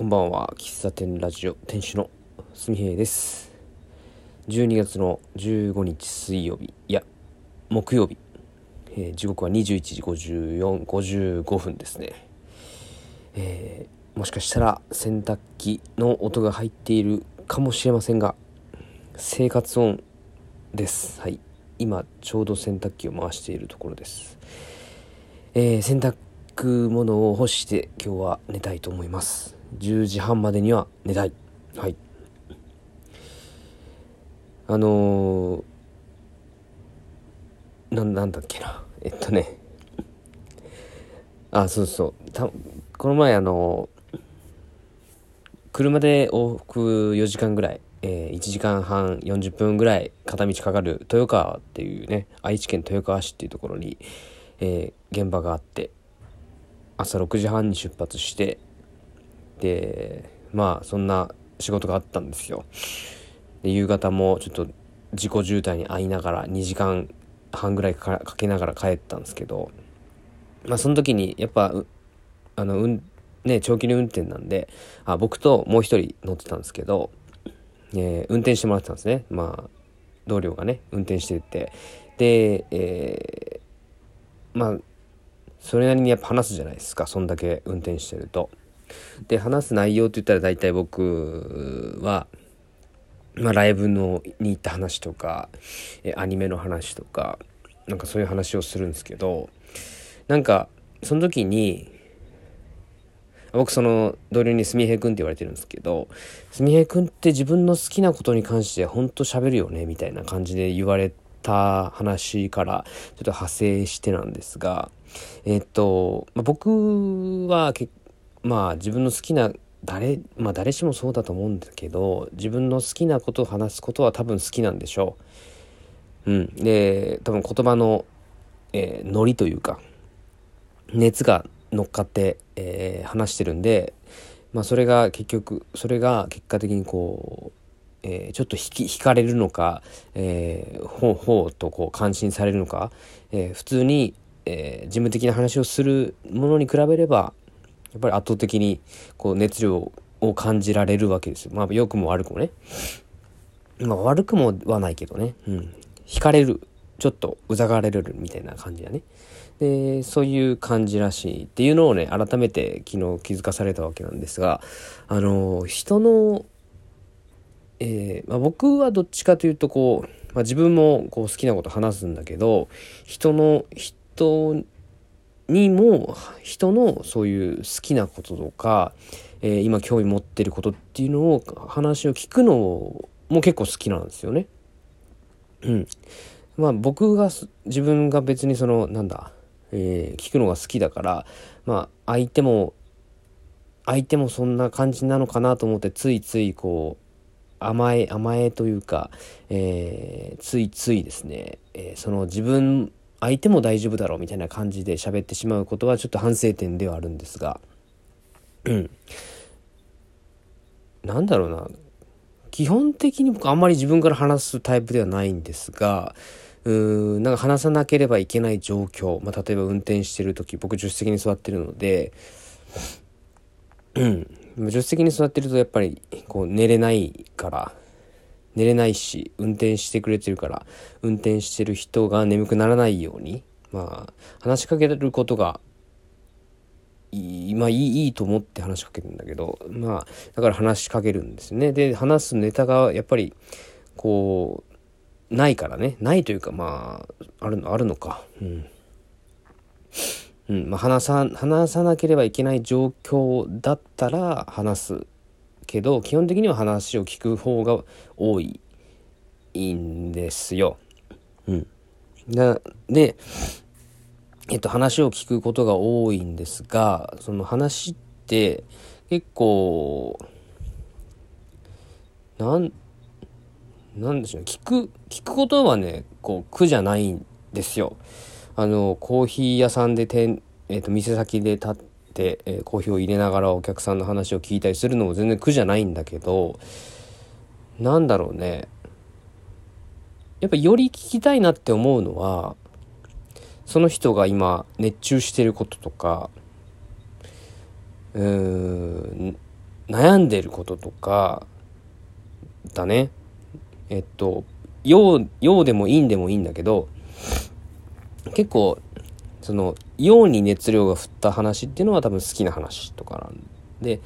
こんばんは。喫茶店ラジオ店主のすみへいです。12月の15日水曜日いや木曜日、えー、時刻は21時54 55分ですね、えー、もしかしたら洗濯機の音が入っているかもしれませんが生活音です。はい。今ちょうど洗濯機を回しているところです、えー、洗濯物を干して今日は寝たいと思います。10時半までには寝たい。はい。あのー、ななんだっけな。えっとね。あそうそう。たこの前あの車で往復4時間ぐらい、えー、1時間半40分ぐらい片道かかる豊川っていうね愛知県豊川市っていうところに、えー、現場があって。朝6時半に出発してでまあそんな仕事があったんですよ。で夕方もちょっと自己渋滞に遭いながら2時間半ぐらいかけながら帰ったんですけどまあその時にやっぱあのうんね長距離運転なんであ僕ともう一人乗ってたんですけど、えー、運転してもらってたんですね。まあ同僚がね運転してて。で、えー、まあそれなりにやっぱ話すじゃないですかそんだけ運転してると。で話す内容って言ったら大体僕は、まあ、ライブのに行った話とかえアニメの話とかなんかそういう話をするんですけどなんかその時に僕その同僚にすみへいくんって言われてるんですけどすみへいくんって自分の好きなことに関してほんと喋るよねみたいな感じで言われた話からちょっと派生してなんですがえっと、まあ、僕はまあ自分の好きな誰まあ誰しもそうだと思うんだけど自分の好きなことを話すことは多分好きなんでしょう。うん、で多分言葉の、えー、ノリというか熱が乗っかって、えー、話してるんで、まあ、それが結局それが結果的にこうえー、ちょっと引き引かれるのか、えー、ほうほうとこう感心されるのか、えー、普通に、えー、事務的な話をするものに比べればやっぱり圧倒的にこう熱量を感じられるわけですよ。まあ良くも悪くもね。まあ悪くもはないけどね。うん。惹かれる。ちょっとうざがれるみたいな感じだね。で、そういう感じらしいっていうのをね、改めて昨日気づかされたわけなんですが、あの、人のえー、まあ、僕はどっちかというとこう、まあ、自分もこう好きなこと話すんだけど人の人にも人のそういう好きなこととか、えー、今興味持ってることっていうのを話を聞くのも結構好きなんですよね。うん。まあ僕が自分が別にそのなんだ、えー、聞くのが好きだからまあ相手も相手もそんな感じなのかなと思ってついついこう甘え甘えというか、えー、ついついですね、えー、その自分相手も大丈夫だろうみたいな感じで喋ってしまうことはちょっと反省点ではあるんですが。うん。なんだろうな。基本的に僕あんまり自分から話すタイプではないんですがうーんなんか話さなければいけない状況、まあ、例えば運転してる時僕助手席に座ってるのでうん助手席に座ってるとやっぱりこう寝れないから寝れないし運転してくれてるから運転してる人が眠くならないようにまあ話しかけることがいいまあいいいいと思って話しかけるんだけどまあだから話しかけるんですね。で話すネタがやっぱりこうないからね。ないというかまああるのあるのか。うん。うん。まあ、話さ話さなければいけない状況だったら話すけど基本的には話を聞く方が多いいんですよ。うん、で、えっと、話を聞くことが多いんですがその話って結構なんなんでしょう聞く聞くことはねこう苦じゃないんですよ。あのコーヒー屋さんで店、えーと、店先で立って、えー、コーヒーを入れながらお客さんの話を聞いたりするのも全然苦じゃないんだけどなんだろうね。やっぱより聞きたいなって思うのはその人が今熱中してることとかうーん悩んでることとかだね。えっと陽陽でも陰でもいいんだけど結構その陽に熱量が振った話っていうのは多分好きな話とかなんで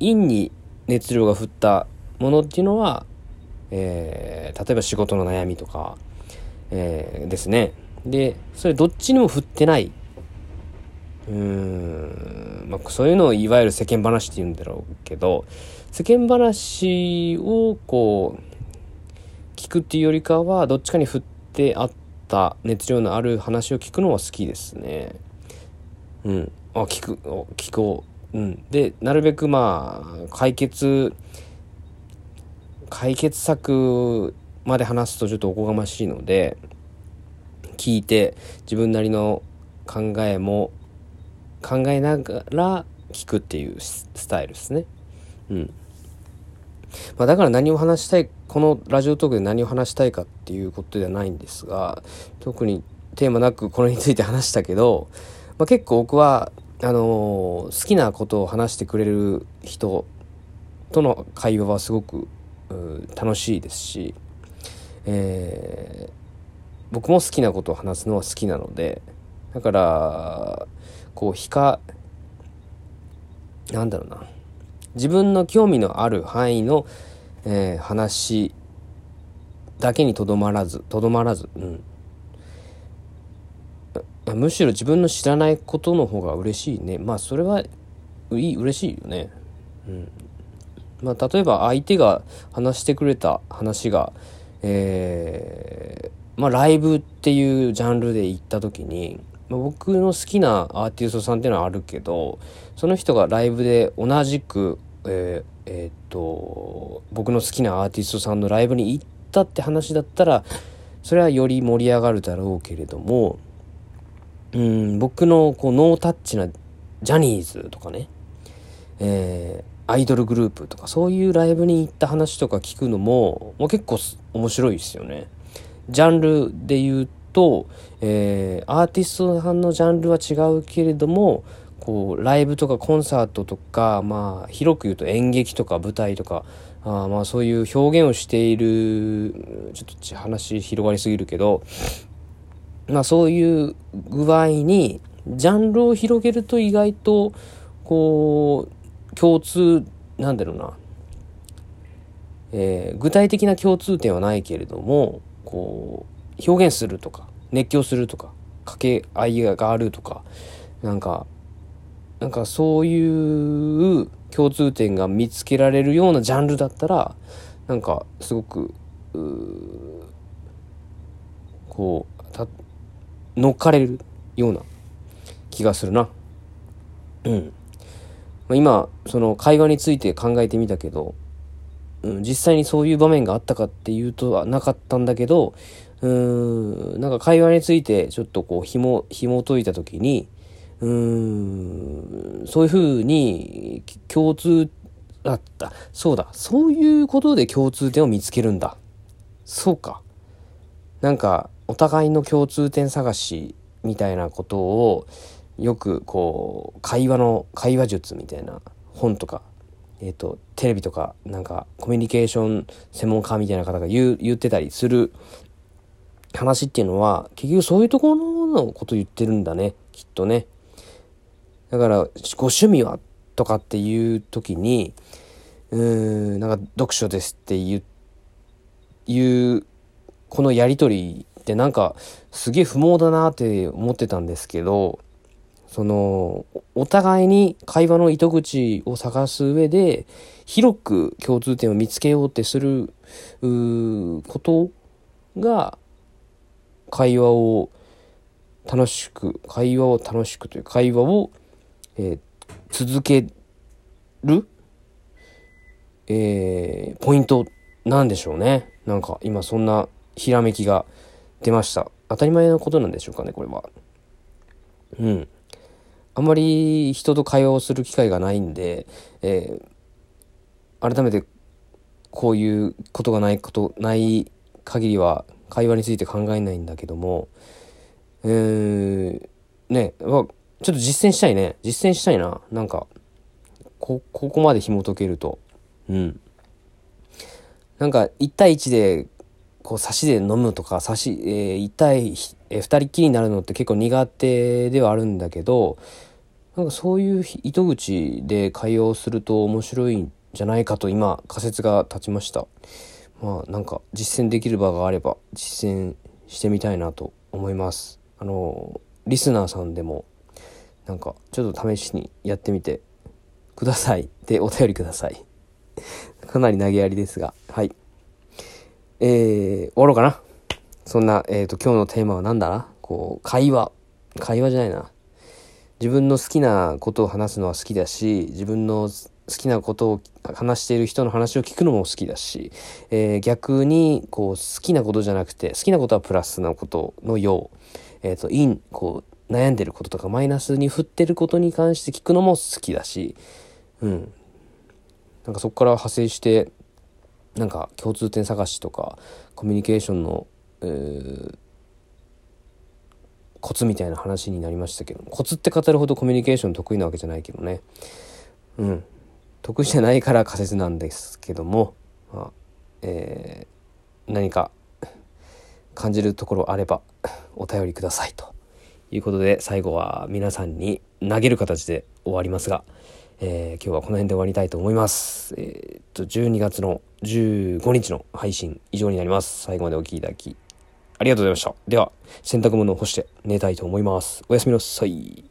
陰に熱量が振ったものっていうのは、えー、例えば仕事の悩みとか、えー、ですね。でそれどっちにも振ってない。うーん、まあ、そういうのをいわゆる世間話って言うんだろうけど世間話をこう聞くっていうよりかはどっちかに振ってあってた熱量のある話を聞くのは好きですね。うん。あ、聞く、聞こう。うん。で、なるべくまあ、解決、解決策まで話すとちょっとおこがましいので、聞いて自分なりの考えも考えながら聞くっていうスタイルですね。うん。まあ、だから何を話したいこのラジオトークで何を話したいかっていうことではないんですが特にテーマなくこれについて話したけど、まあ、結構僕はあのー、好きなことを話してくれる人との会話はすごく楽しいですし、えー、僕も好きなことを話すのは好きなのでだからこうひかなんだろうな。自分の興味のある範囲の、えー、話だけにとどまらずとどまらず、うん、むしろ自分の知らないことの方が嬉しいね。まあそれはいい嬉しいよね。うん。まあ、例えば相手が話してくれた話が、えー、まあ、ライブっていうジャンルで行った時に、僕の好きなアーティストさんっていうのはあるけどその人がライブで同じくえー、えー、っと僕の好きなアーティストさんのライブに行ったって話だったらそれはより盛り上がるだろうけれどもうん僕のこうノータッチなジャニーズとかね、えー、アイドルグループとかそういうライブに行った話とか聞くのももう結構面白いですよね。ジャンルで言うと、えー、アーティストさんのジャンルは違うけれどもこうライブとかコンサートとかまあ広く言うと演劇とか舞台とかあまあそういう表現をしているちょっと話広がりすぎるけどまあそういう具合にジャンルを広げると意外とこう共通なんだろうな、えー、具体的な共通点はないけれどもこう表現するとか熱狂するとか掛け合いがあるとかなんかなんかそういう共通点が見つけられるようなジャンルだったらなんかすごくこうた乗っかれるような気がするな。うん。まあ、今その会話について考えてみたけど、うん、実際にそういう場面があったかっていうとはなかったんだけどうーんなんか会話についてちょっとこうひも紐解いた時にうーん、そういうふうに共通だった。そうだ。そういうことで共通点を見つけるんだ。そうか。なんか、お互いの共通点探しみたいなことを、よくこう、会話の、会話術みたいな本とか、えっ、ー、と、テレビとか、なんか、コミュニケーション専門家みたいな方が言う、言ってたりする話っていうのは、結局そういうところのこと言ってるんだね。きっとね。だから、ご趣味は？とかっていう時に、うーん、なんか読書ですって言、いう、このやりとりってなんかすげえ不毛だなって思ってたんですけど、その、お互いに会話の糸口を探す上で、広く共通点を見つけようってする、うことが、会話を楽しく、会話を楽しくという会話をえー、続ける、えー、ポイントなんでしょうね。なんか今そんなひらめきが出ました。当たり前のことなんでしょうかね、これは。うん。あんまり人と会話をする機会がないんで、えー、改めてこういうことがないこと、ない限りは会話について考えないんだけども、えー、ね、ちょっと実践したいね。実践したいな。なんか、こここまで紐解けるとうんなんか1対1でこう差しで飲むとか差し、えー、1対、えー、2人っきりになるのって結構苦手ではあるんだけどなんかそういう糸口で会話をすると面白いんじゃないかと今仮説が立ちましたまあなんか実践できる場があれば実践してみたいなと思いますあのリスナーさんでもなんかちょっと試しにやってみてください。でお便りください。かなり投げやりですが。はい。えー、終わろうかな。そんな、えっ、ー、と今日のテーマは何だな？こう会話。会話じゃないな。自分の好きなことを話すのは好きだし自分の好きなことを話している人の話を聞くのも好きだし、えー、逆にこう好きなことじゃなくて好きなことはプラスなことのよう、えっ、ー、とインこ悩んでることとかマイナスに振ってることに関して聞くのも好きだしうん。なんかそこから派生してなんか共通点探しとかコミュニケーションの、えー、コツみたいな話になりましたけどコツって語るほどコミュニケーション得意なわけじゃないけどね。うん。得意じゃないから仮説なんですけども、まあえー、何か感じるところあればお便りくださいと。いうことで最後は皆さんに投げる形で終わりますが、えー、今日はこの辺で終わりたいと思います。えー、っと12月の15日の配信以上になります。最後までお聴きいただきありがとうございました。では洗濯物を干して寝たいと思います。おやすみなさい。